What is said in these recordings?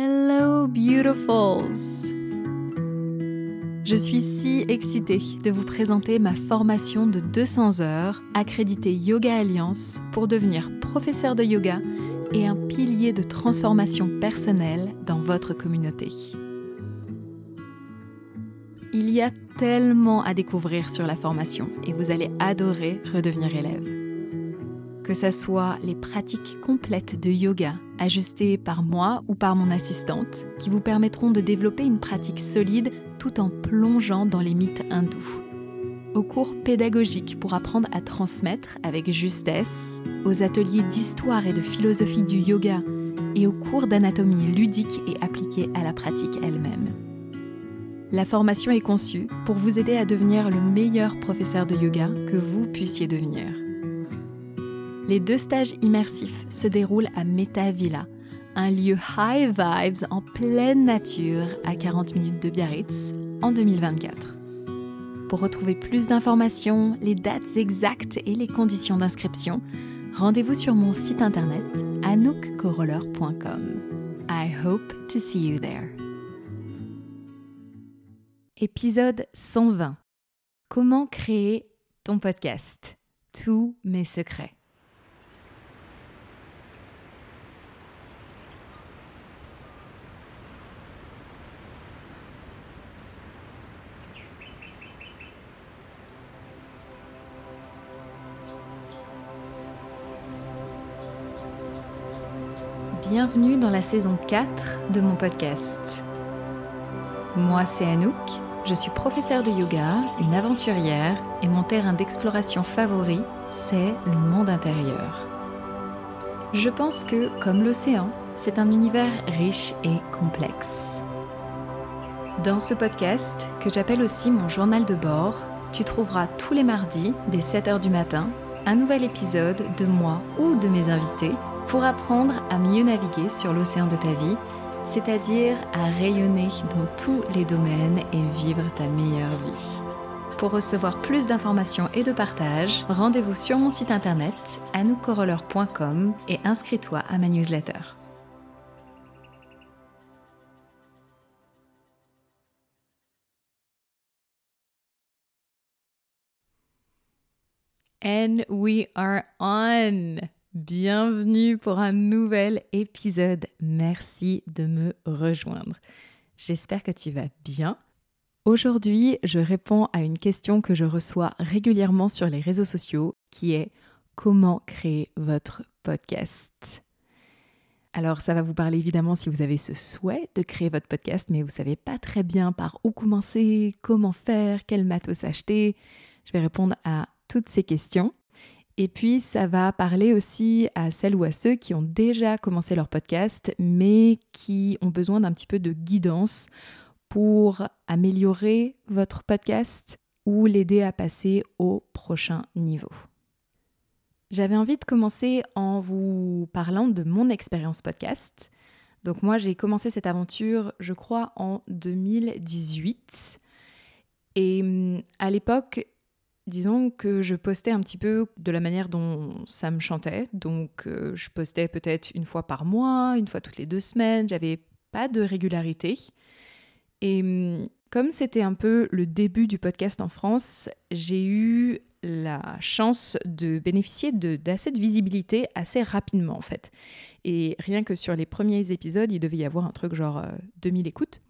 Hello beautifuls Je suis si excitée de vous présenter ma formation de 200 heures accréditée Yoga Alliance pour devenir professeur de yoga et un pilier de transformation personnelle dans votre communauté. Il y a tellement à découvrir sur la formation et vous allez adorer redevenir élève. Que ce soit les pratiques complètes de yoga ajustées par moi ou par mon assistante qui vous permettront de développer une pratique solide tout en plongeant dans les mythes hindous. Aux cours pédagogiques pour apprendre à transmettre avec justesse, aux ateliers d'histoire et de philosophie du yoga et aux cours d'anatomie ludique et appliquée à la pratique elle-même. La formation est conçue pour vous aider à devenir le meilleur professeur de yoga que vous puissiez devenir. Les deux stages immersifs se déroulent à Meta Villa, un lieu high vibes en pleine nature à 40 minutes de Biarritz en 2024. Pour retrouver plus d'informations, les dates exactes et les conditions d'inscription, rendez-vous sur mon site internet anoukcoroller.com. I hope to see you there. Épisode 120. Comment créer ton podcast? Tous mes secrets. Bienvenue dans la saison 4 de mon podcast. Moi, c'est Anouk je suis professeure de yoga, une aventurière, et mon terrain d'exploration favori, c'est le monde intérieur. Je pense que, comme l'océan, c'est un univers riche et complexe. Dans ce podcast, que j'appelle aussi mon journal de bord, tu trouveras tous les mardis, dès 7h du matin, un nouvel épisode de moi ou de mes invités pour apprendre à mieux naviguer sur l'océan de ta vie c'est-à-dire à rayonner dans tous les domaines et vivre ta meilleure vie. Pour recevoir plus d'informations et de partage, rendez-vous sur mon site internet anoukcoroller.com et inscris-toi à ma newsletter. And we are on! Bienvenue pour un nouvel épisode. Merci de me rejoindre. J'espère que tu vas bien. Aujourd'hui, je réponds à une question que je reçois régulièrement sur les réseaux sociaux qui est comment créer votre podcast? Alors ça va vous parler évidemment si vous avez ce souhait de créer votre podcast, mais vous savez pas très bien par où commencer, comment faire, quel matos acheter. Je vais répondre à toutes ces questions. Et puis, ça va parler aussi à celles ou à ceux qui ont déjà commencé leur podcast, mais qui ont besoin d'un petit peu de guidance pour améliorer votre podcast ou l'aider à passer au prochain niveau. J'avais envie de commencer en vous parlant de mon expérience podcast. Donc moi, j'ai commencé cette aventure, je crois, en 2018. Et hum, à l'époque, Disons que je postais un petit peu de la manière dont ça me chantait. Donc, euh, je postais peut-être une fois par mois, une fois toutes les deux semaines. J'avais pas de régularité. Et hum, comme c'était un peu le début du podcast en France, j'ai eu la chance de bénéficier d'assez de, visibilité assez rapidement en fait. Et rien que sur les premiers épisodes, il devait y avoir un truc genre 2000 euh, écoutes.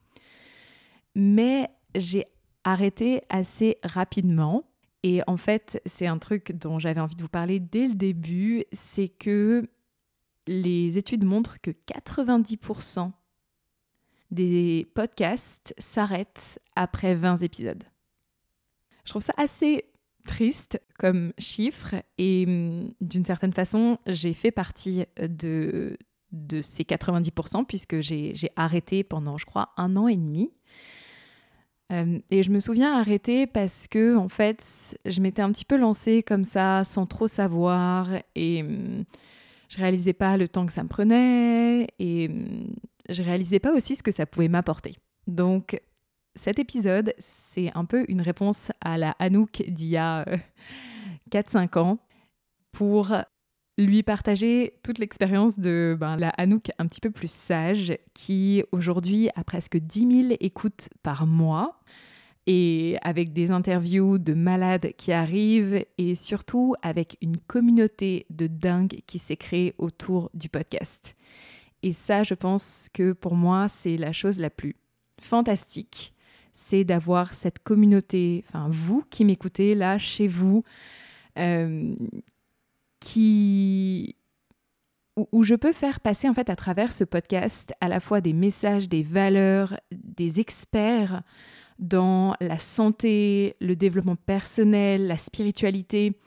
Mais j'ai arrêté assez rapidement et en fait, c'est un truc dont j'avais envie de vous parler dès le début, c'est que les études montrent que 90% des podcasts s'arrêtent après 20 épisodes. Je trouve ça assez triste comme chiffre et hum, d'une certaine façon, j'ai fait partie de, de ces 90% puisque j'ai arrêté pendant, je crois, un an et demi. Euh, et je me souviens arrêter parce que, en fait, je m'étais un petit peu lancée comme ça, sans trop savoir, et hum, je réalisais pas le temps que ça me prenait, et hum, je réalisais pas aussi ce que ça pouvait m'apporter. Donc, cet épisode, c'est un peu une réponse à la Anouk d'il y a 4-5 euh, ans pour lui partager toute l'expérience de ben, la Anouk un petit peu plus sage, qui aujourd'hui a presque 10 000 écoutes par mois, et avec des interviews de malades qui arrivent, et surtout avec une communauté de dingue qui s'est créée autour du podcast. Et ça, je pense que pour moi, c'est la chose la plus fantastique, c'est d'avoir cette communauté, enfin vous qui m'écoutez là, chez vous, euh, où, je peux faire passer en fait à travers ce podcast à la fois des messages, des valeurs, des experts dans la santé, le développement personnel, la spiritualité,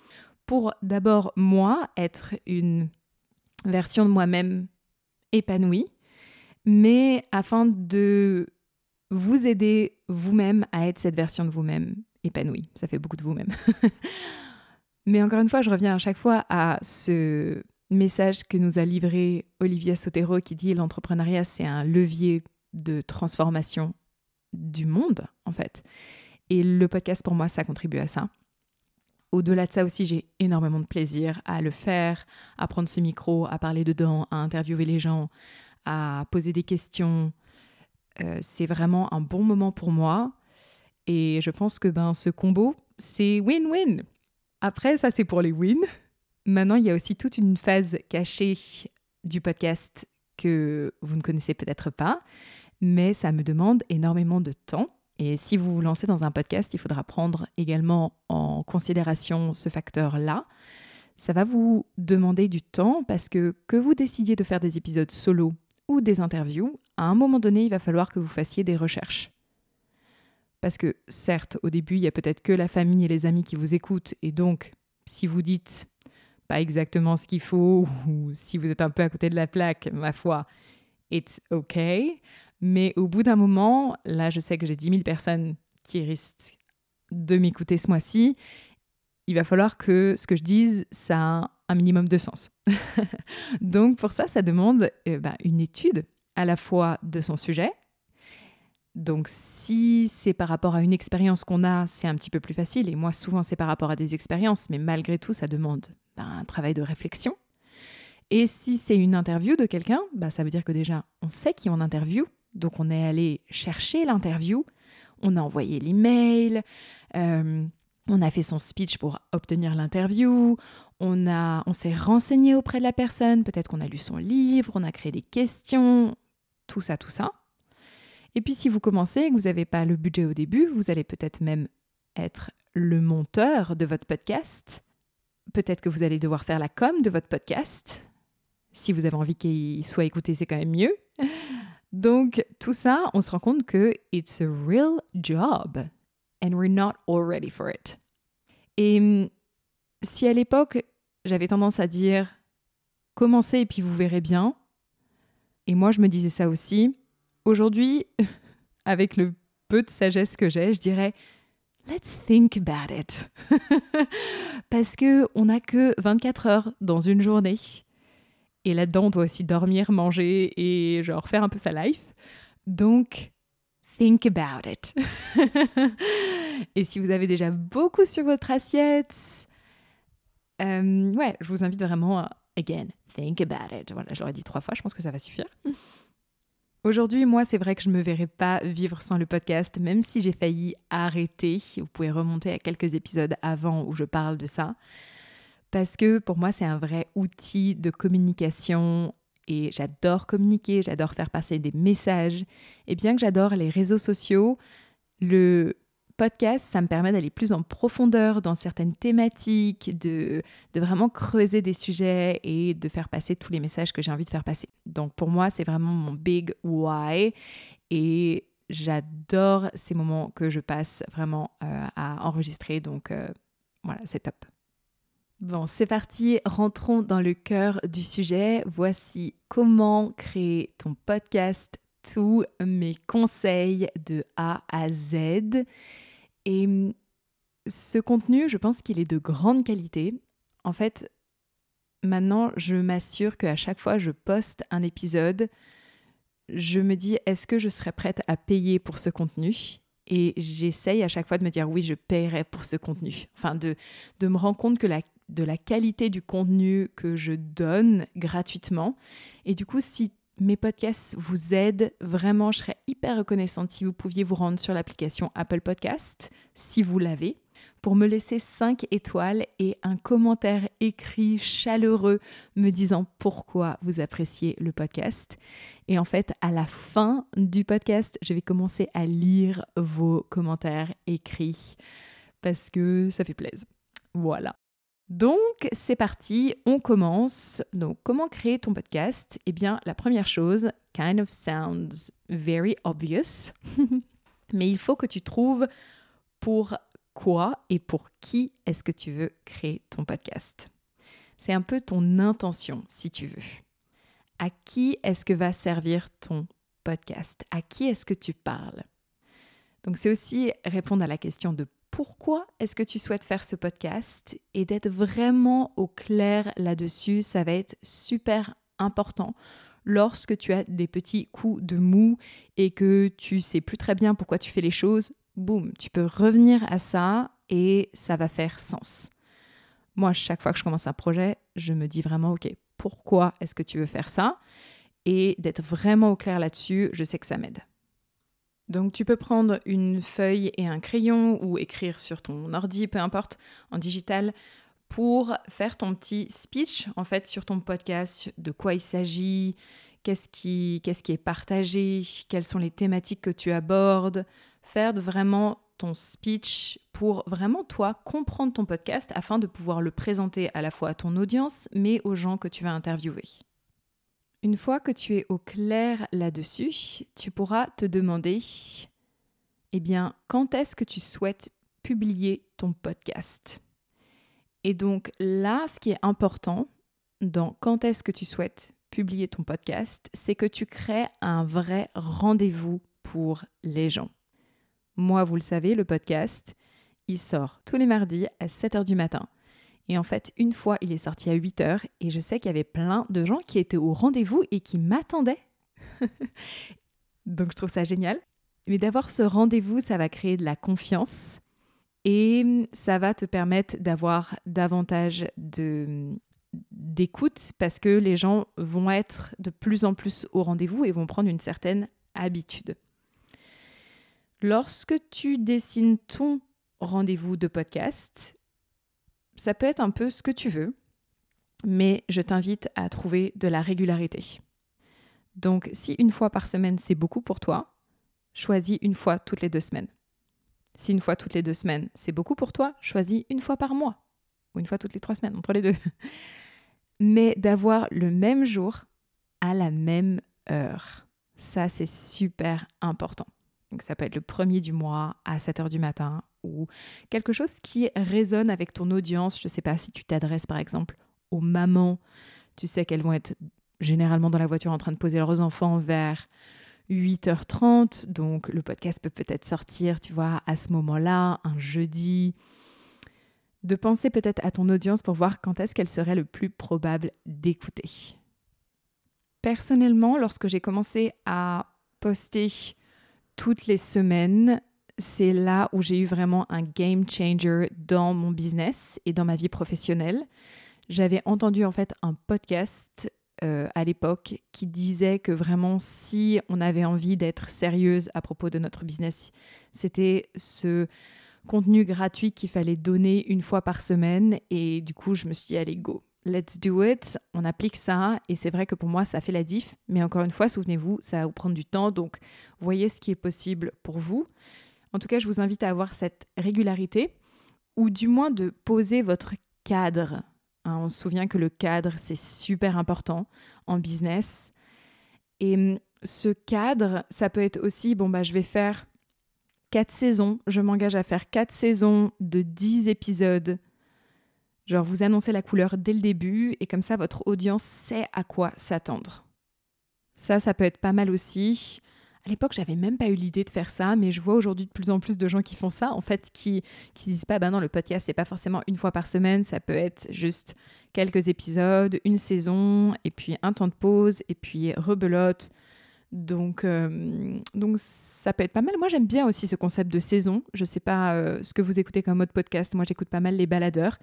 pour d'abord moi être une version de moi-même épanouie, mais afin de vous aider vous-même à être cette version de vous-même épanouie. Ça fait beaucoup de vous-même. Mais encore une fois, je reviens à chaque fois à ce message que nous a livré Olivia Sotero qui dit l'entrepreneuriat, c'est un levier de transformation du monde, en fait. Et le podcast, pour moi, ça contribue à ça. Au-delà de ça aussi, j'ai énormément de plaisir à le faire, à prendre ce micro, à parler dedans, à interviewer les gens, à poser des questions. Euh, c'est vraiment un bon moment pour moi. Et je pense que ben, ce combo, c'est win-win. Après, ça c'est pour les wins. Maintenant, il y a aussi toute une phase cachée du podcast que vous ne connaissez peut-être pas, mais ça me demande énormément de temps. Et si vous vous lancez dans un podcast, il faudra prendre également en considération ce facteur-là. Ça va vous demander du temps parce que que vous décidiez de faire des épisodes solo ou des interviews, à un moment donné, il va falloir que vous fassiez des recherches. Parce que certes, au début, il y a peut-être que la famille et les amis qui vous écoutent, et donc, si vous dites pas exactement ce qu'il faut, ou si vous êtes un peu à côté de la plaque, ma foi, it's okay. Mais au bout d'un moment, là, je sais que j'ai 10 000 personnes qui risquent de m'écouter ce mois-ci. Il va falloir que ce que je dise, ça a un minimum de sens. Donc pour ça, ça demande eh ben, une étude à la fois de son sujet, donc si c'est par rapport à une expérience qu'on a, c'est un petit peu plus facile. Et moi, souvent, c'est par rapport à des expériences, mais malgré tout, ça demande ben, un travail de réflexion. Et si c'est une interview de quelqu'un, bah, ça veut dire que déjà, on sait qui on interview. Donc on est allé chercher l'interview, on a envoyé l'email, euh, on a fait son speech pour obtenir l'interview, on, on s'est renseigné auprès de la personne, peut-être qu'on a lu son livre, on a créé des questions, tout ça, tout ça. Et puis si vous commencez et que vous n'avez pas le budget au début, vous allez peut-être même être le monteur de votre podcast. Peut-être que vous allez devoir faire la com de votre podcast. Si vous avez envie qu'il soit écouté, c'est quand même mieux. Donc tout ça, on se rend compte que it's a real job and we're not all ready for it. Et hum, si à l'époque, j'avais tendance à dire commencez et puis vous verrez bien, et moi je me disais ça aussi, Aujourd'hui, avec le peu de sagesse que j'ai, je dirais Let's think about it. Parce que on n'a que 24 heures dans une journée. Et là-dedans, on doit aussi dormir, manger et genre faire un peu sa life. Donc, think about it. et si vous avez déjà beaucoup sur votre assiette, euh, ouais, je vous invite vraiment à, again, think about it. Voilà, je l'aurais dit trois fois, je pense que ça va suffire. Aujourd'hui, moi, c'est vrai que je ne me verrais pas vivre sans le podcast, même si j'ai failli arrêter. Vous pouvez remonter à quelques épisodes avant où je parle de ça. Parce que pour moi, c'est un vrai outil de communication et j'adore communiquer, j'adore faire passer des messages. Et bien que j'adore les réseaux sociaux, le podcast, ça me permet d'aller plus en profondeur dans certaines thématiques, de, vraiment creuser des sujets et de faire passer tous les messages que j'ai envie de faire passer. Donc pour moi, c'est vraiment mon big why et j'adore ces moments que je passe vraiment euh, à enregistrer. Donc euh, voilà, c'est top. Bon, c'est parti, rentrons dans le cœur du sujet. Voici comment créer ton podcast, tous mes conseils de A à Z. Et hum, ce contenu, je pense qu'il est de grande qualité. En fait, maintenant, je m'assure qu'à chaque fois je poste un épisode, je me dis est-ce que je serais prête à payer pour ce contenu? Et j'essaye à chaque fois de me dire oui, je paierai pour ce contenu. Enfin, de, de me rendre compte que la de la qualité du contenu que je donne gratuitement. Et du coup, si mes podcasts vous aident, vraiment, je serais hyper reconnaissante si vous pouviez vous rendre sur l'application Apple Podcast, si vous l'avez, pour me laisser 5 étoiles et un commentaire écrit chaleureux me disant pourquoi vous appréciez le podcast. Et en fait, à la fin du podcast, je vais commencer à lire vos commentaires écrits parce que ça fait plaisir. Voilà. Donc, c'est parti, on commence. Donc, comment créer ton podcast? Eh bien, la première chose, kind of sounds very obvious, mais il faut que tu trouves pour quoi et pour qui est-ce que tu veux créer ton podcast. C'est un peu ton intention, si tu veux. À qui est-ce que va servir ton podcast? À qui est-ce que tu parles? Donc, c'est aussi répondre à la question de pourquoi est-ce que tu souhaites faire ce podcast et d'être vraiment au clair là-dessus, ça va être super important lorsque tu as des petits coups de mou et que tu sais plus très bien pourquoi tu fais les choses, boum, tu peux revenir à ça et ça va faire sens. Moi, chaque fois que je commence un projet, je me dis vraiment, OK, pourquoi est-ce que tu veux faire ça? Et d'être vraiment au clair là-dessus, je sais que ça m'aide. Donc tu peux prendre une feuille et un crayon ou écrire sur ton ordi, peu importe, en digital, pour faire ton petit speech en fait sur ton podcast, de quoi il s'agit, qu'est-ce qui, qu'est-ce qui est partagé, quelles sont les thématiques que tu abordes, faire vraiment ton speech pour vraiment toi comprendre ton podcast afin de pouvoir le présenter à la fois à ton audience mais aux gens que tu vas interviewer. Une fois que tu es au clair là-dessus, tu pourras te demander, eh bien, quand est-ce que tu souhaites publier ton podcast? Et donc là, ce qui est important dans quand est-ce que tu souhaites publier ton podcast, c'est que tu crées un vrai rendez-vous pour les gens. Moi, vous le savez, le podcast, il sort tous les mardis à 7h du matin. Et en fait, une fois, il est sorti à 8 heures et je sais qu'il y avait plein de gens qui étaient au rendez-vous et qui m'attendaient. Donc je trouve ça génial. Mais d'avoir ce rendez-vous, ça va créer de la confiance et ça va te permettre d'avoir davantage de d'écoute parce que les gens vont être de plus en plus au rendez-vous et vont prendre une certaine habitude. Lorsque tu dessines ton rendez-vous de podcast, ça peut être un peu ce que tu veux, mais je t'invite à trouver de la régularité. Donc si une fois par semaine c'est beaucoup pour toi, choisis une fois toutes les deux semaines. Si une fois toutes les deux semaines c'est beaucoup pour toi, choisis une fois par mois ou une fois toutes les trois semaines, entre les deux. Mais d'avoir le même jour à la même heure, ça c'est super important. Donc ça peut être le premier du mois à 7 heures du matin ou quelque chose qui résonne avec ton audience. Je ne sais pas si tu t'adresses par exemple aux mamans, tu sais qu'elles vont être généralement dans la voiture en train de poser leurs enfants vers 8h30, donc le podcast peut peut-être sortir, tu vois, à ce moment-là, un jeudi. De penser peut-être à ton audience pour voir quand est-ce qu'elle serait le plus probable d'écouter. Personnellement, lorsque j'ai commencé à poster toutes les semaines, c'est là où j'ai eu vraiment un game changer dans mon business et dans ma vie professionnelle. J'avais entendu en fait un podcast euh, à l'époque qui disait que vraiment si on avait envie d'être sérieuse à propos de notre business, c'était ce contenu gratuit qu'il fallait donner une fois par semaine. Et du coup je me suis dit allez go, let's do it, on applique ça. Et c'est vrai que pour moi ça fait la diff, mais encore une fois souvenez-vous ça va vous prendre du temps. Donc voyez ce qui est possible pour vous. En tout cas, je vous invite à avoir cette régularité ou du moins de poser votre cadre. Hein, on se souvient que le cadre, c'est super important en business. Et hum, ce cadre, ça peut être aussi, bon, bah, je vais faire quatre saisons. Je m'engage à faire quatre saisons de 10 épisodes. Genre, vous annoncez la couleur dès le début et comme ça, votre audience sait à quoi s'attendre. Ça, ça peut être pas mal aussi. À l'époque, j'avais même pas eu l'idée de faire ça, mais je vois aujourd'hui de plus en plus de gens qui font ça, en fait, qui qui disent pas, bah non, le podcast c'est pas forcément une fois par semaine, ça peut être juste quelques épisodes, une saison, et puis un temps de pause, et puis rebelote. Donc, euh, donc ça peut être pas mal. Moi, j'aime bien aussi ce concept de saison. Je sais pas euh, ce que vous écoutez comme mode podcast. Moi, j'écoute pas mal les baladeurs.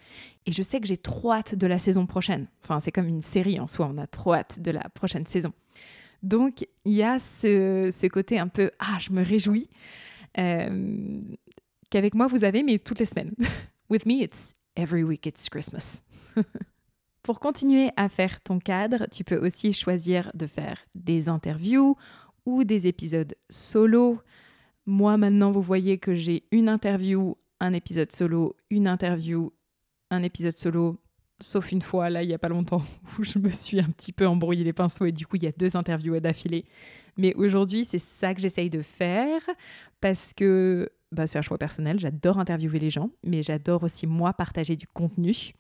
Et je sais que j'ai trop hâte de la saison prochaine. Enfin, c'est comme une série en soi. On a trop hâte de la prochaine saison. Donc, il y a ce, côté un peu Ah, je me réjouis euh, qu'avec moi, vous avez, mais toutes les semaines. With me, it's every week, it's Christmas. Pour continuer à faire ton cadre, tu peux aussi choisir de faire des interviews ou des épisodes solo. Moi maintenant, vous voyez que j'ai une interview, un épisode solo, une interview, un épisode solo, sauf une fois, là, il n'y a pas longtemps, où je me suis un petit peu embrouillé les pinceaux et du coup, il y a deux interviews d'affilée. Mais aujourd'hui, c'est ça que j'essaye de faire parce que bah, c'est un choix personnel. J'adore interviewer les gens, mais j'adore aussi, moi, partager du contenu.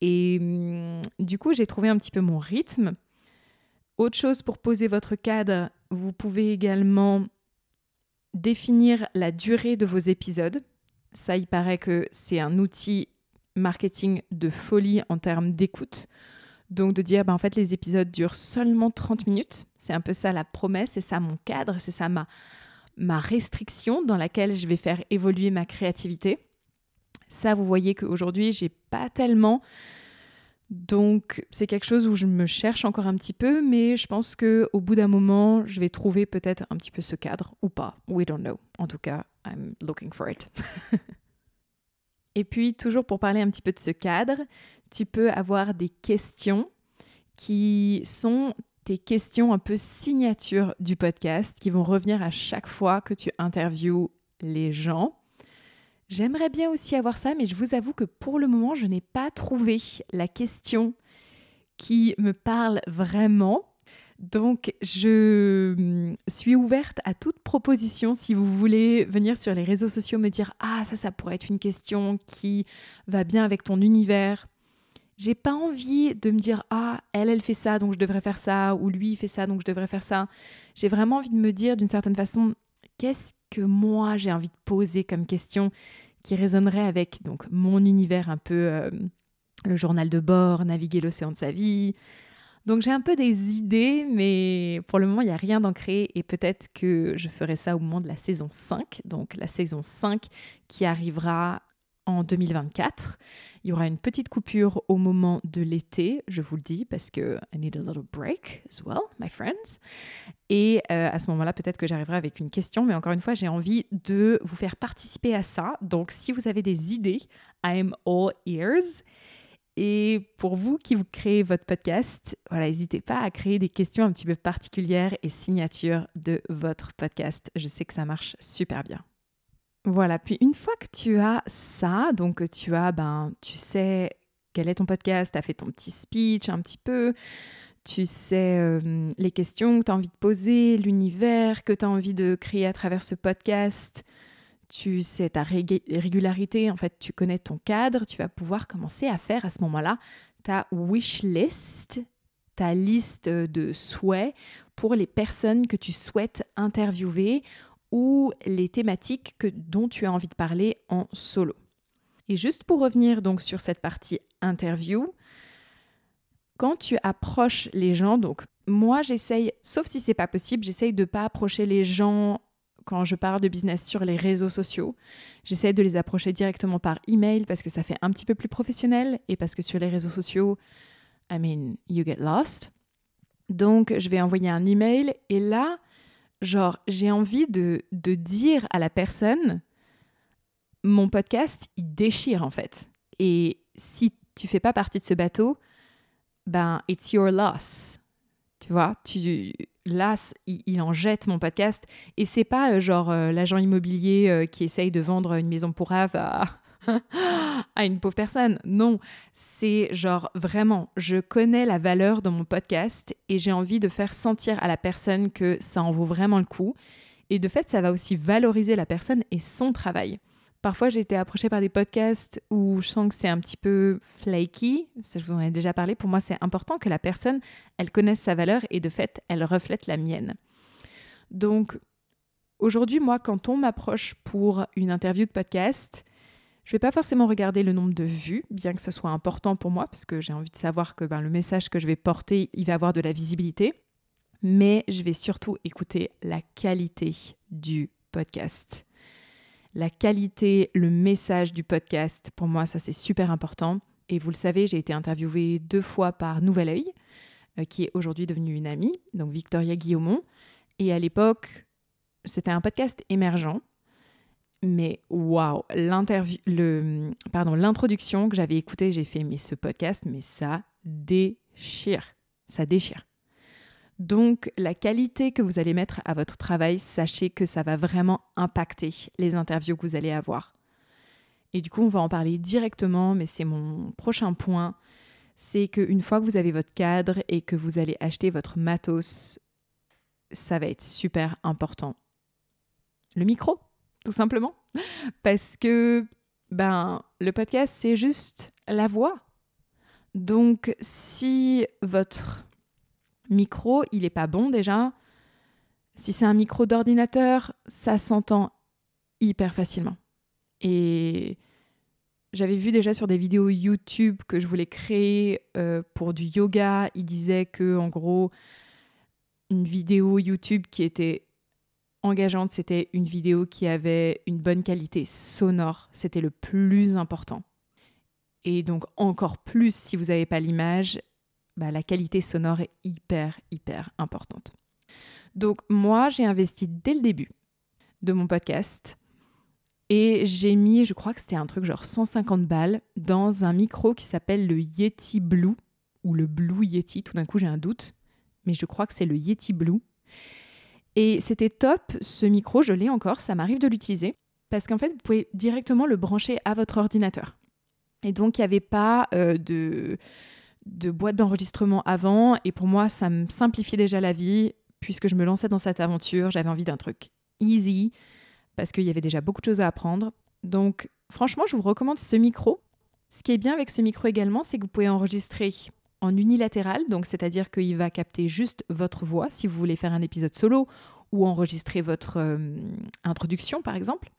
Et hum, du coup, j'ai trouvé un petit peu mon rythme. Autre chose pour poser votre cadre, vous pouvez également définir la durée de vos épisodes. Ça, il paraît que c'est un outil marketing de folie en termes d'écoute. Donc de dire, ben, en fait, les épisodes durent seulement 30 minutes. C'est un peu ça la promesse, c'est ça mon cadre, c'est ça ma, ma restriction dans laquelle je vais faire évoluer ma créativité. Ça, vous voyez qu'aujourd'hui, j'ai pas tellement. Donc, c'est quelque chose où je me cherche encore un petit peu, mais je pense que au bout d'un moment, je vais trouver peut-être un petit peu ce cadre ou pas. We don't know. En tout cas, I'm looking for it. Et puis, toujours pour parler un petit peu de ce cadre, tu peux avoir des questions qui sont tes questions un peu signature du podcast, qui vont revenir à chaque fois que tu interviews les gens. J'aimerais bien aussi avoir ça, mais je vous avoue que pour le moment, je n'ai pas trouvé la question qui me parle vraiment. Donc, je hum, suis ouverte à toute proposition si vous voulez venir sur les réseaux sociaux me dire Ah, ça, ça pourrait être une question qui va bien avec ton univers. J'ai pas envie de me dire Ah, elle, elle fait ça, donc je devrais faire ça, ou lui, fait ça, donc je devrais faire ça. J'ai vraiment envie de me dire d'une certaine façon Qu'est-ce que moi j'ai envie de poser comme question qui résonnerait avec donc mon univers un peu euh, le journal de bord, naviguer l'océan de sa vie. Donc j'ai un peu des idées, mais pour le moment, il n'y a rien d'ancré et peut-être que je ferai ça au moment de la saison 5, donc la saison 5 qui arrivera en 2024. Il y aura une petite coupure au moment de l'été, je vous le dis, parce que I need a little break as well, my friends. Et euh, à ce moment-là, peut-être que j'arriverai avec une question, mais encore une fois, j'ai envie de vous faire participer à ça. Donc, si vous avez des idées, I'm all ears. Et pour vous qui vous créez votre podcast, voilà, n'hésitez pas à créer des questions un petit peu particulières et signatures de votre podcast. Je sais que ça marche super bien. Voilà, puis une fois que tu as ça, donc tu as, ben, tu sais quel est ton podcast, tu as fait ton petit speech un petit peu, tu sais euh, les questions que tu as envie de poser, l'univers que tu as envie de créer à travers ce podcast, tu sais ta régularité, en fait, tu connais ton cadre, tu vas pouvoir commencer à faire à ce moment-là ta wish list, ta liste de souhaits pour les personnes que tu souhaites interviewer ou les thématiques que, dont tu as envie de parler en solo. Et juste pour revenir donc sur cette partie interview, quand tu approches les gens, donc moi j'essaye, sauf si c'est pas possible, j'essaye de pas approcher les gens quand je parle de business sur les réseaux sociaux. J'essaie de les approcher directement par email parce que ça fait un petit peu plus professionnel et parce que sur les réseaux sociaux, I mean, you get lost. Donc je vais envoyer un email et là, genre, j'ai envie de, de dire à la personne, mon podcast, il déchire en fait. Et si tu fais pas partie de ce bateau, ben, it's your loss. Tu vois, tu, là, il, en jette mon podcast. Et c'est pas euh, genre euh, l'agent immobilier euh, qui essaye de vendre une maison pour Ave à, à une pauvre personne. Non, c'est genre vraiment, je connais la valeur de mon podcast et j'ai envie de faire sentir à la personne que ça en vaut vraiment le coup. Et de fait, ça va aussi valoriser la personne et son travail. Parfois, j'ai été approchée par des podcasts où je sens que c'est un petit peu flaky. Ça, je vous en ai déjà parlé. Pour moi, c'est important que la personne, elle connaisse sa valeur et de fait, elle reflète la mienne. Donc, aujourd'hui, moi, quand on m'approche pour une interview de podcast, je ne vais pas forcément regarder le nombre de vues, bien que ce soit important pour moi, parce que j'ai envie de savoir que ben, le message que je vais porter, il va avoir de la visibilité. mais je vais surtout écouter la qualité du podcast. La qualité, le message du podcast, pour moi, ça c'est super important. Et vous le savez, j'ai été interviewée deux fois par Nouvel Oeil, euh, qui est aujourd'hui devenue une amie, donc Victoria Guillaumont. Et à l'époque, c'était un podcast émergent. Mais waouh, l'introduction que j'avais écoutée, j'ai fait, mais ce podcast, mais ça déchire, ça déchire. Donc, la qualité que vous allez mettre à votre travail, sachez que ça va vraiment impacter les interviews que vous allez avoir. Et du coup, on va en parler directement, mais c'est mon prochain point. C'est qu'une fois que vous avez votre cadre et que vous allez acheter votre matos, ça va être super important. Le micro, tout simplement. Parce que ben, le podcast, c'est juste la voix. Donc, si votre micro, il n'est pas bon déjà, si c'est un micro d'ordinateur, ça s'entend hyper facilement. Et j'avais vu déjà sur des vidéos YouTube que je voulais créer euh, pour du yoga, il disait que en gros, une vidéo YouTube qui était engageante, c'était une vidéo qui avait une bonne qualité sonore. C'était le plus important. Et donc encore plus si vous n'avez pas l'image, bah, la qualité sonore est hyper, hyper importante. Donc moi, j'ai investi dès le début de mon podcast et j'ai mis, je crois que c'était un truc genre 150 balles dans un micro qui s'appelle le Yeti Blue ou le Blue Yeti. Tout d'un coup, j'ai un doute, mais je crois que c'est le Yeti Blue. Et c'était top, ce micro, je l'ai encore, ça m'arrive de l'utiliser, parce qu'en fait, vous pouvez directement le brancher à votre ordinateur. Et donc, il n'y avait pas euh, de, de boîte d'enregistrement avant, et pour moi, ça me simplifiait déjà la vie, puisque je me lançais dans cette aventure, j'avais envie d'un truc easy, parce qu'il y avait déjà beaucoup de choses à apprendre. Donc, franchement, je vous recommande ce micro. Ce qui est bien avec ce micro également, c'est que vous pouvez enregistrer en unilatéral, donc c'est-à-dire qu'il va capter juste votre voix si vous voulez faire un épisode solo ou enregistrer votre euh, introduction par exemple.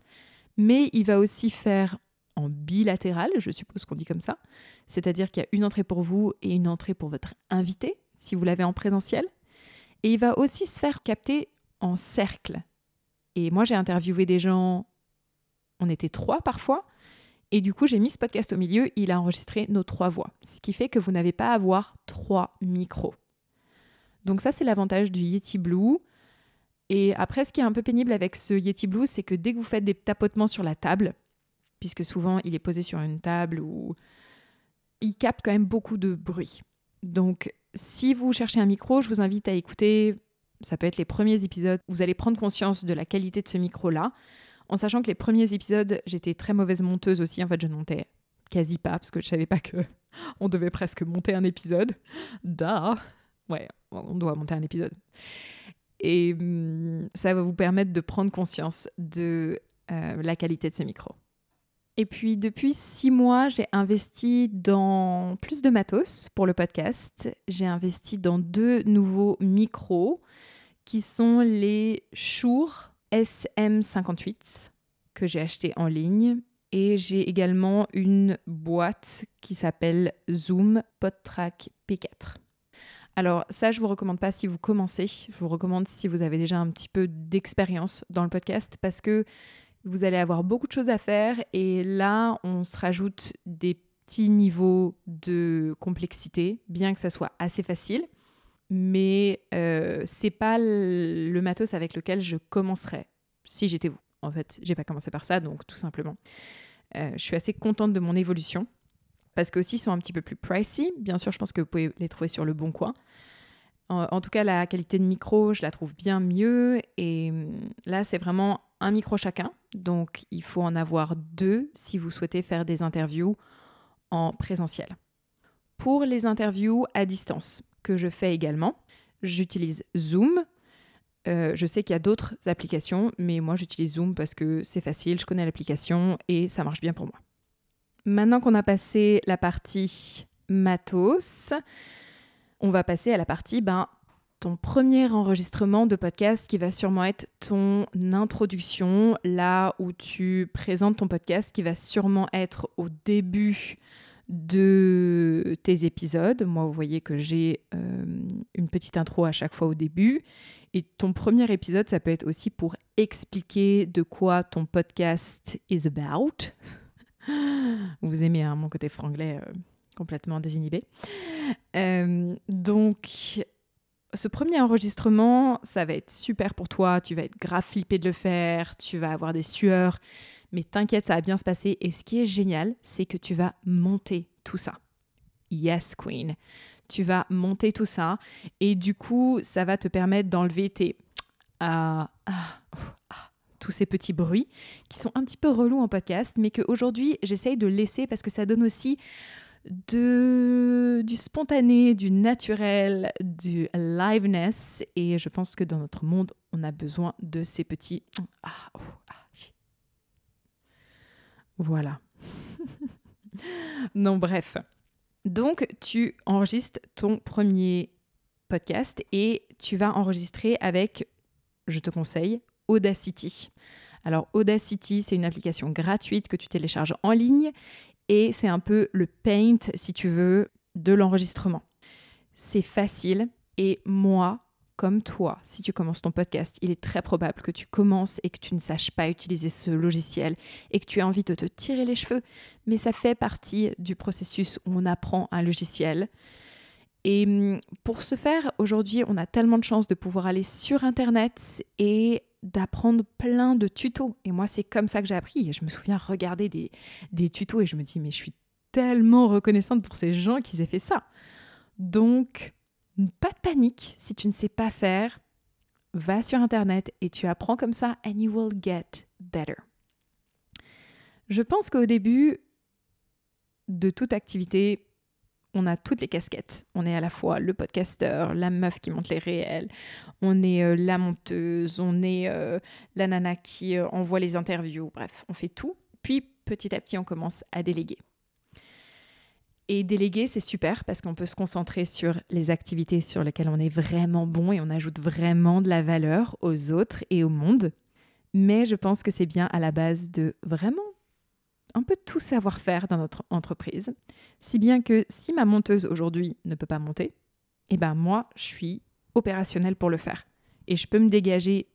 Mais il va aussi faire en bilatéral, je suppose qu'on dit comme ça, c'est-à-dire qu'il y a une entrée pour vous et une entrée pour votre invité si vous l'avez en présentiel. Et il va aussi se faire capter en cercle. Et moi j'ai interviewé des gens, on était trois parfois, et du coup, j'ai mis ce podcast au milieu, il a enregistré nos trois voix, ce qui fait que vous n'avez pas à avoir trois micros. Donc ça, c'est l'avantage du Yeti Blue. Et après, ce qui est un peu pénible avec ce Yeti Blue, c'est que dès que vous faites des tapotements sur la table, puisque souvent il est posé sur une table ou il capte quand même beaucoup de bruit. Donc si vous cherchez un micro, je vous invite à écouter, ça peut être les premiers épisodes, vous allez prendre conscience de la qualité de ce micro-là en sachant que les premiers épisodes, j'étais très mauvaise monteuse aussi. En fait, je ne montais quasi pas parce que je savais pas que on devait presque monter un épisode. Da, ouais, on doit monter un épisode. Et hum, ça va vous permettre de prendre conscience de euh, la qualité de ces micros. Et puis depuis six mois, j'ai investi dans plus de matos pour le podcast. J'ai investi dans deux nouveaux micros qui sont les Shure SM58 que j'ai acheté en ligne. Et j'ai également une boîte qui s'appelle Zoom PodTrack P4. Alors ça, je vous recommande pas si vous commencez. Je vous recommande si vous avez déjà un petit peu d'expérience dans le podcast parce que vous allez avoir beaucoup de choses à faire et là, on se rajoute des petits niveaux de complexité, bien que ça soit assez facile mais euh, c'est pas le matos avec lequel je commencerais si j'étais vous. En fait, j'ai pas commencé par ça, donc tout simplement. Euh, je suis assez contente de mon évolution parce qu'aussi ils sont un petit peu plus pricey. Bien sûr, je pense que vous pouvez les trouver sur le bon coin. En, tout cas, la qualité de micro, je la trouve bien mieux. Et hum, là, c'est vraiment un micro chacun. Donc, il faut en avoir deux si vous souhaitez faire des interviews en présentiel. Pour les interviews à distance, que je fais également. J'utilise Zoom. Euh, je sais qu'il y a d'autres applications, mais moi j'utilise Zoom parce que c'est facile, je connais l'application et ça marche bien pour moi. Maintenant qu'on a passé la partie matos, on va passer à la partie ben, ton premier enregistrement de podcast qui va sûrement être ton introduction, là où tu présentes ton podcast, qui va sûrement être au début de tes épisodes. Moi, vous voyez que j'ai euh, une petite intro à chaque fois au début. Et ton premier épisode, ça peut être aussi pour expliquer de quoi ton podcast is about. Vous aimez hein, mon côté franglais euh, complètement désinhibé. Euh, donc, ce premier enregistrement, ça va être super pour toi. Tu vas être grave flippé de le faire. Tu vas avoir des sueurs. Mais t'inquiète, ça va bien se passer. Et ce qui est génial, c'est que tu vas monter tout ça. Yes, Queen. Tu vas monter tout ça. Et du coup, ça va te permettre d'enlever tes. Ah, ah, ah, tous ces petits bruits qui sont un petit peu relous en podcast, mais qu'aujourd'hui, j'essaye de laisser parce que ça donne aussi du spontané, du naturel, du liveness. Et je pense que dans notre monde, on a besoin de ces petits. Ah, oh, ah, voilà. non, bref. Donc, tu enregistres ton premier podcast et tu vas enregistrer avec, je te conseille, Audacity. Alors, Audacity, c'est une application gratuite que tu télécharges en ligne et c'est un peu le paint, si tu veux, de l'enregistrement. C'est facile et moi, comme toi, si tu commences ton podcast, il est très probable que tu commences et que tu ne saches pas utiliser ce logiciel et que tu as envie de te tirer les cheveux. Mais ça fait partie du processus où on apprend un logiciel. Et hum, pour ce faire, aujourd'hui, on a tellement de chance de pouvoir aller sur Internet et d'apprendre plein de tutos. Et moi, c'est comme ça que j'ai appris. Et je me souviens regarder des, des tutos et je me dis, mais je suis tellement reconnaissante pour ces gens qui aient fait ça. Donc, pas de panique si tu ne sais pas faire. Va sur Internet et tu apprends comme ça and you will get better. Je pense qu'au début de toute activité, on a toutes les casquettes. On est à la fois le podcasteur, la meuf qui monte les réels, on est euh, la monteuse, on est euh, la nana qui euh, envoie les interviews, bref, on fait tout. Puis petit à petit, on commence à déléguer. Et déléguer, c'est super parce qu'on peut se concentrer sur les activités sur lesquelles on est vraiment bon et on ajoute vraiment de la valeur aux autres et au monde. Mais je pense que c'est bien à la base de vraiment un peu tout savoir faire dans notre entreprise. Si bien que si ma monteuse aujourd'hui ne peut pas monter, eh ben moi, je suis opérationnelle pour le faire. Et je peux me dégager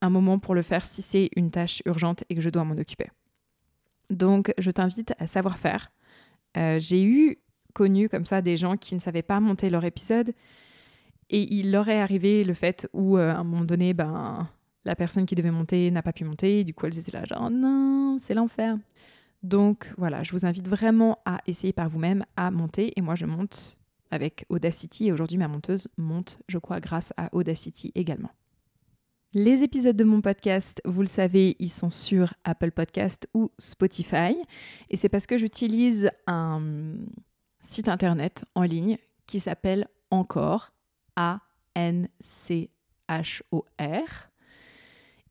un moment pour le faire si c'est une tâche urgente et que je dois m'en occuper. Donc, je t'invite à savoir faire euh, j'ai eu connu comme ça des gens qui ne savaient pas monter leur épisode et il leur est arrivé le fait où euh, à un moment donné, ben, la personne qui devait monter n'a pas pu monter, du coup elles étaient là genre non, c'est l'enfer. Donc voilà, je vous invite vraiment à essayer par vous-même à monter et moi je monte avec Audacity et aujourd'hui ma monteuse monte, je crois, grâce à Audacity également. Les épisodes de mon podcast, vous le savez, ils sont sur Apple Podcast ou Spotify. Et c'est parce que j'utilise un site internet en ligne qui s'appelle Encore, A-N-C-H-O-R,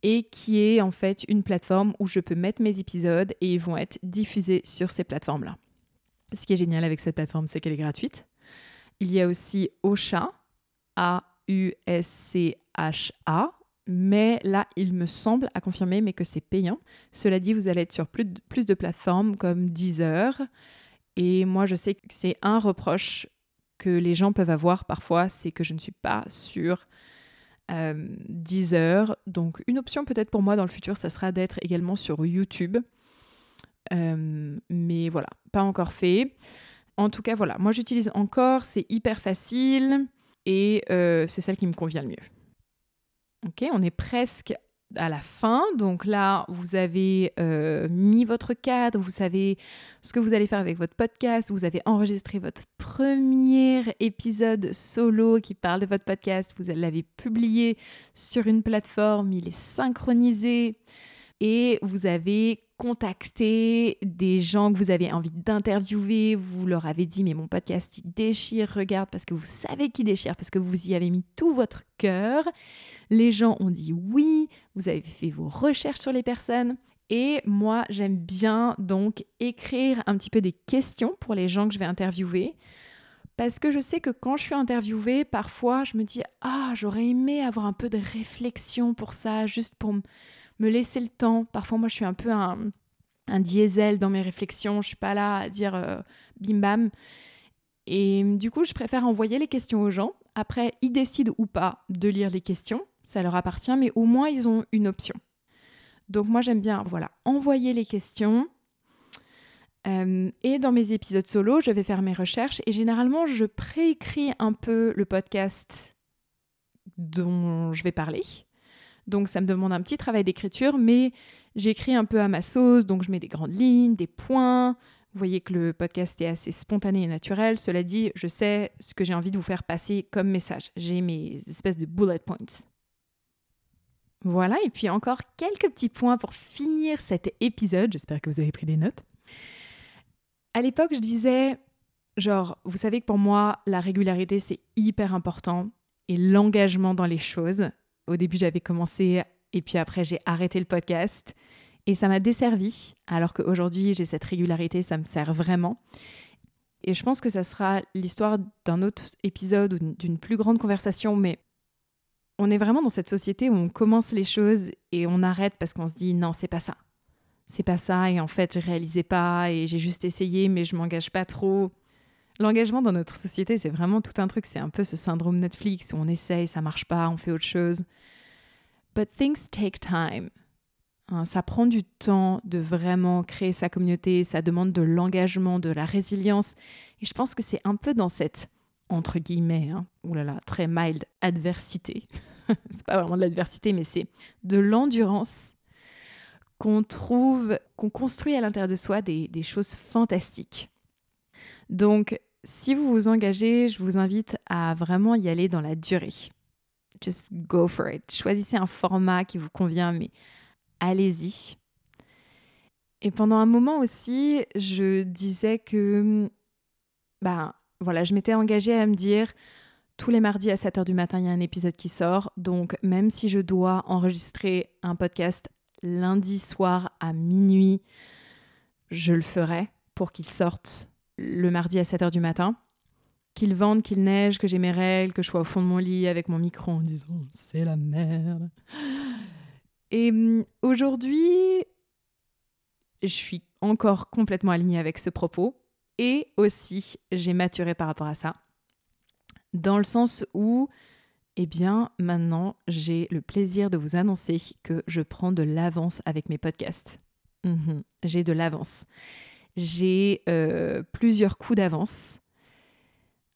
et qui est en fait une plateforme où je peux mettre mes épisodes et ils vont être diffusés sur ces plateformes-là. Ce qui est génial avec cette plateforme, c'est qu'elle est gratuite. Il y a aussi Ocha, A-U-S-C-H-A, mais là, il me semble à confirmer, mais que c'est payant. Cela dit, vous allez être sur plus de, plateformes comme Deezer. Et moi, je sais que c'est un reproche que les gens peuvent avoir parfois, c'est que je ne suis pas sur Deezer. Donc, une option peut-être pour moi dans le futur, ça sera d'être également sur YouTube. Euh, mais voilà, pas encore fait. En tout cas, voilà, moi j'utilise encore, c'est hyper facile et euh, c'est celle qui me convient le mieux. Ok, on est presque à la fin. Donc là, vous avez euh, mis votre cadre, vous savez ce que vous allez faire avec votre podcast, vous avez enregistré votre premier épisode solo qui parle de votre podcast, vous l'avez publié sur une plateforme, il est synchronisé et vous avez contacté des gens que vous avez envie d'interviewer, vous leur avez dit mais mon podcast il déchire, regarde parce que vous savez qu'il déchire, parce que vous y avez mis tout votre cœur les gens ont dit oui, vous avez fait vos recherches sur les personnes. Et moi, j'aime bien donc écrire un petit peu des questions pour les gens que je vais interviewer. Parce que je sais que quand je suis interviewée, parfois, je me dis Ah, j'aurais aimé avoir un peu de réflexion pour ça, juste pour me laisser le temps. Parfois, moi, je suis un peu un, un diesel dans mes réflexions. Je suis pas là à dire euh, bim bam. Et du coup, je préfère envoyer les questions aux gens. Après, ils décident ou pas de lire les questions. Ça leur appartient, mais au moins, ils ont une option. Donc moi, j'aime bien, voilà, envoyer les questions. Euh, et dans mes épisodes solo, je vais faire mes recherches et généralement, je préécris un peu le podcast dont je vais parler. Donc ça me demande un petit travail d'écriture, mais j'écris un peu à ma sauce, donc je mets des grandes lignes, des points. Vous voyez que le podcast est assez spontané et naturel. Cela dit, je sais ce que j'ai envie de vous faire passer comme message. J'ai mes espèces de bullet points. Voilà, et puis encore quelques petits points pour finir cet épisode. J'espère que vous avez pris des notes. À l'époque, je disais, genre, vous savez que pour moi, la régularité, c'est hyper important et l'engagement dans les choses. Au début, j'avais commencé et puis après, j'ai arrêté le podcast. Et ça m'a desservi, alors qu'aujourd'hui, j'ai cette régularité, ça me sert vraiment. Et je pense que ça sera l'histoire d'un autre épisode ou d'une plus grande conversation, mais on est vraiment dans cette société où on commence les choses et on arrête parce qu'on se dit non, c'est pas ça. C'est pas ça, et en fait, je réalisais pas, et j'ai juste essayé, mais je m'engage pas trop. L'engagement dans notre société, c'est vraiment tout un truc. C'est un peu ce syndrome Netflix où on essaye, ça marche pas, on fait autre chose. But things take time. Hein, ça prend du temps de vraiment créer sa communauté, ça demande de l'engagement, de la résilience. Et je pense que c'est un peu dans cette, entre guillemets, hein, oulala, très mild adversité. c'est pas vraiment de l'adversité, mais c'est de l'endurance qu'on trouve, qu'on construit à l'intérieur de soi des, des choses fantastiques. Donc, si vous vous engagez, je vous invite à vraiment y aller dans la durée. Just go for it. Choisissez un format qui vous convient, mais allez-y. Et pendant un moment aussi, je disais que, ben voilà, je m'étais engagée à me dire, tous les mardis à 7h du matin, il y a un épisode qui sort. Donc, même si je dois enregistrer un podcast lundi soir à minuit, je le ferai pour qu'il sorte le mardi à 7h du matin. Qu'il vente, qu'il neige, que j'ai mes règles, que je sois au fond de mon lit avec mon micro en disant c'est la merde. Et hum, aujourd'hui, je suis encore complètement alignée avec ce propos. Et aussi, j'ai maturé par rapport à ça. Dans le sens où, eh bien, maintenant, j'ai le plaisir de vous annoncer que je prends de l'avance avec mes podcasts. Mhm, j'ai de l'avance j'ai euh, plusieurs coups d'avance.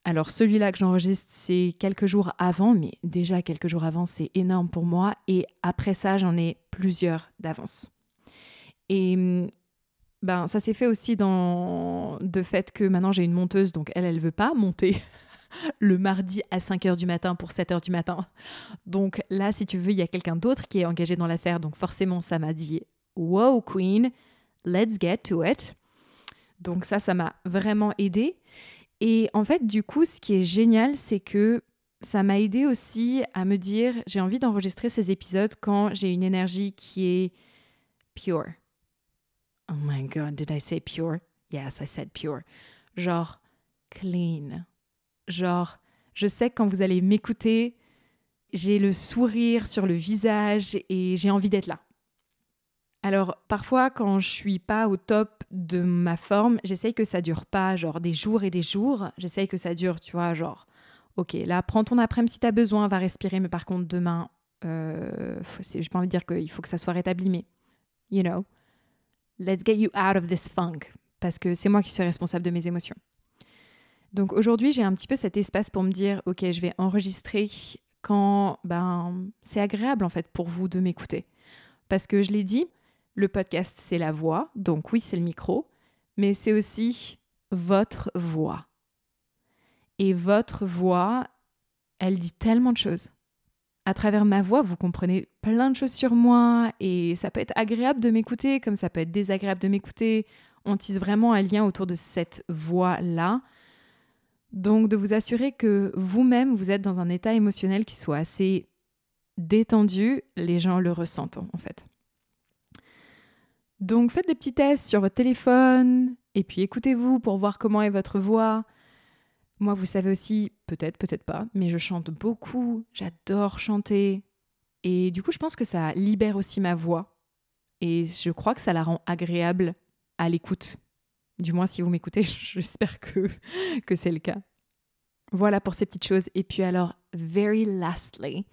Alors celui-là que j'enregistre, c'est quelques jours avant, mais déjà quelques jours avant, c'est énorme pour moi. Et après ça, j'en ai plusieurs d'avance. Et ben, ça s'est fait aussi dans de fait que maintenant j'ai une monteuse, donc elle, elle veut pas monter le mardi à 5h du matin pour 7h du matin. Donc là, si tu veux, il y a quelqu'un d'autre qui est engagé dans l'affaire, donc forcément, ça m'a dit, wow, Queen, let's get to it. Donc ça, ça m'a vraiment aidé. Et en fait, du coup, ce qui est génial, c'est que ça m'a aidé aussi à me dire, j'ai envie d'enregistrer ces épisodes quand j'ai une énergie qui est pure. Oh my god, did I say pure? Yes, I said pure. Genre clean. Genre, je sais que quand vous allez m'écouter, j'ai le sourire sur le visage et j'ai envie d'être là. Alors parfois quand je suis pas au top de ma forme, j'essaye que ça dure pas genre des jours et des jours. J'essaye que ça dure, tu vois, genre ok là prends ton après-midi si t'as besoin, va respirer, mais par contre demain, euh, j'ai pas envie de dire qu'il faut que ça soit rétabli, mais you know, let's get you out of this funk parce que c'est moi qui suis responsable de mes émotions. Donc aujourd'hui j'ai un petit peu cet espace pour me dire ok je vais enregistrer quand ben c'est agréable en fait pour vous de m'écouter parce que je l'ai dit le podcast, c'est la voix, donc oui, c'est le micro, mais c'est aussi votre voix. Et votre voix, elle dit tellement de choses. À travers ma voix, vous comprenez plein de choses sur moi et ça peut être agréable de m'écouter comme ça peut être désagréable de m'écouter. On tisse vraiment un lien autour de cette voix-là. Donc de vous assurer que vous-même, vous êtes dans un état émotionnel qui soit assez détendu, les gens le ressentent en fait. Donc faites des petits tests sur votre téléphone et puis écoutez-vous pour voir comment est votre voix. Moi, vous savez aussi, peut-être, peut-être pas, mais je chante beaucoup, j'adore chanter. Et du coup, je pense que ça libère aussi ma voix. Et je crois que ça la rend agréable à l'écoute. Du moins, si vous m'écoutez, j'espère que, que c'est le cas. Voilà pour ces petites choses. Et puis alors, very lastly,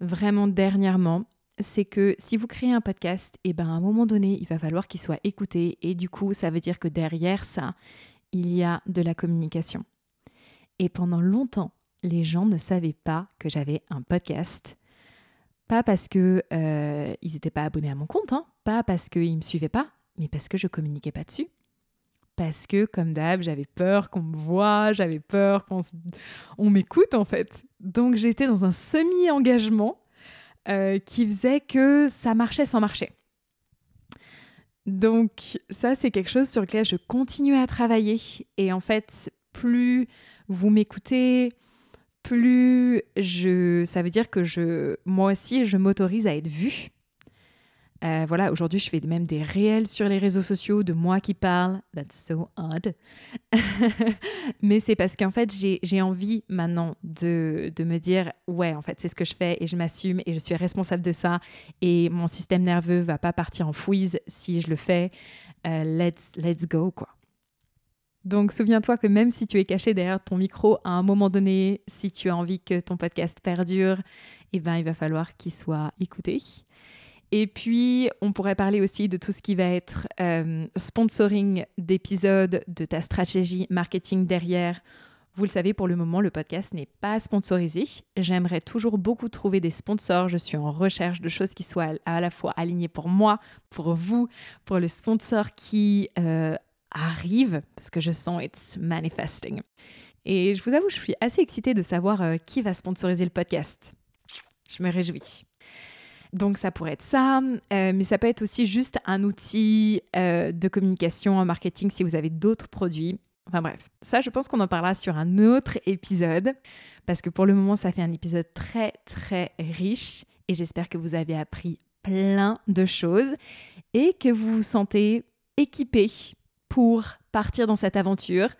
vraiment dernièrement, c'est que si vous créez un podcast, et eh ben à un moment donné, il va falloir qu'il soit écouté. Et du coup, ça veut dire que derrière ça, il y a de la communication. Et pendant longtemps, les gens ne savaient pas que j'avais un podcast. Pas parce que euh, ils n'étaient pas abonnés à mon compte, hein. pas parce qu'ils ne me suivaient pas, mais parce que je communiquais pas dessus. Parce que, comme d'hab, j'avais peur qu'on me voie, j'avais peur qu'on on m'écoute en fait. Donc j'étais dans un semi-engagement euh, qui faisait que ça marchait sans marcher. Donc ça, c'est quelque chose sur lequel je continue à travailler. Et en fait, plus vous m'écoutez, plus je, ça veut dire que je, moi aussi, je m'autorise à être vue. Euh, voilà, aujourd'hui, je fais même des réels sur les réseaux sociaux de moi qui parle. That's so odd. Mais c'est parce qu'en fait, j'ai envie maintenant de, de, me dire, ouais, en fait, c'est ce que je fais et je m'assume et je suis responsable de ça. Et mon système nerveux va pas partir en fouise si je le fais. Euh, let's, let's go, quoi. Donc souviens-toi que même si tu es caché derrière ton micro, à un moment donné, si tu as envie que ton podcast perdure, eh ben, il va falloir qu'il soit écouté. Et puis, on pourrait parler aussi de tout ce qui va être euh, sponsoring d'épisodes, de ta stratégie marketing derrière. Vous le savez, pour le moment, le podcast n'est pas sponsorisé. J'aimerais toujours beaucoup trouver des sponsors. Je suis en recherche de choses qui soient à la fois alignées pour moi, pour vous, pour le sponsor qui euh, arrive, parce que je sens it's manifesting. Et je vous avoue, je suis assez excitée de savoir euh, qui va sponsoriser le podcast. Je me réjouis. Donc ça pourrait être ça, euh, mais ça peut être aussi juste un outil euh, de communication en marketing si vous avez d'autres produits. Enfin bref, ça je pense qu'on en parlera sur un autre épisode, parce que pour le moment ça fait un épisode très très riche et j'espère que vous avez appris plein de choses et que vous vous sentez équipé pour partir dans cette aventure.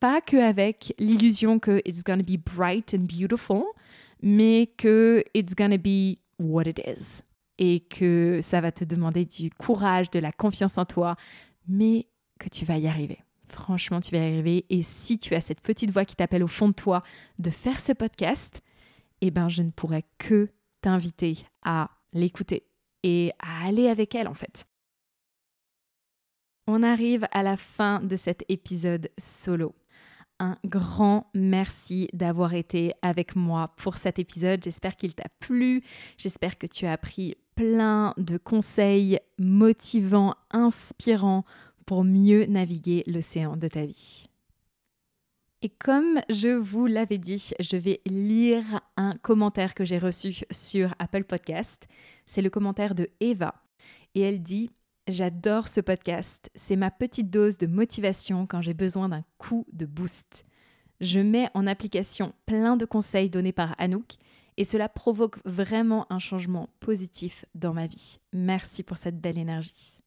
Pas que avec l'illusion que it's gonna be bright and beautiful, mais que it's gonna be what it is. Et que ça va te demander du courage, de la confiance en toi, mais que tu vas y arriver. Franchement, tu vas y arriver. Et si tu as cette petite voix qui t'appelle au fond de toi de faire ce podcast, eh ben, je ne pourrais que t'inviter à l'écouter et à aller avec elle, en fait. On arrive à la fin de cet épisode solo. Un grand merci d'avoir été avec moi pour cet épisode. J'espère qu'il t'a plu. J'espère que tu as appris plein de conseils motivants, inspirants pour mieux naviguer l'océan de ta vie. Et comme je vous l'avais dit, je vais lire un commentaire que j'ai reçu sur Apple Podcast. C'est le commentaire de Eva. Et elle dit J'adore ce podcast. C'est ma petite dose de motivation quand j'ai besoin d'un coup de boost. Je mets en application plein de conseils donnés par Anouk et cela provoque vraiment un changement positif dans ma vie. Merci pour cette belle énergie.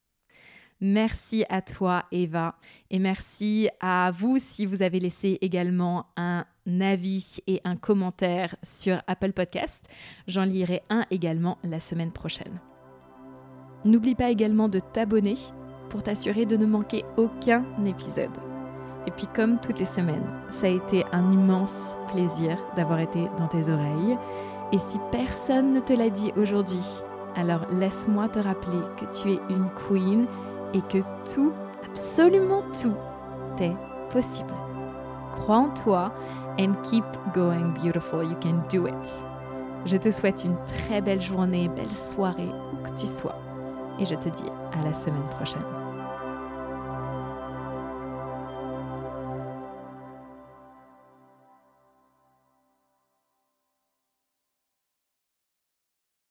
Merci à toi Eva et merci à vous si vous avez laissé également un avis et un commentaire sur Apple Podcast. J'en lirai un également la semaine prochaine. N'oublie pas également de t'abonner pour t'assurer de ne manquer aucun épisode. Et puis comme toutes les semaines, ça a été un immense plaisir d'avoir été dans tes oreilles. Et si personne ne te l'a dit aujourd'hui, alors laisse-moi te rappeler que tu es une queen et que tout, absolument tout, est possible. Crois en toi and keep going beautiful. You can do it. Je te souhaite une très belle journée, belle soirée où que tu sois et je te dis à la semaine prochaine.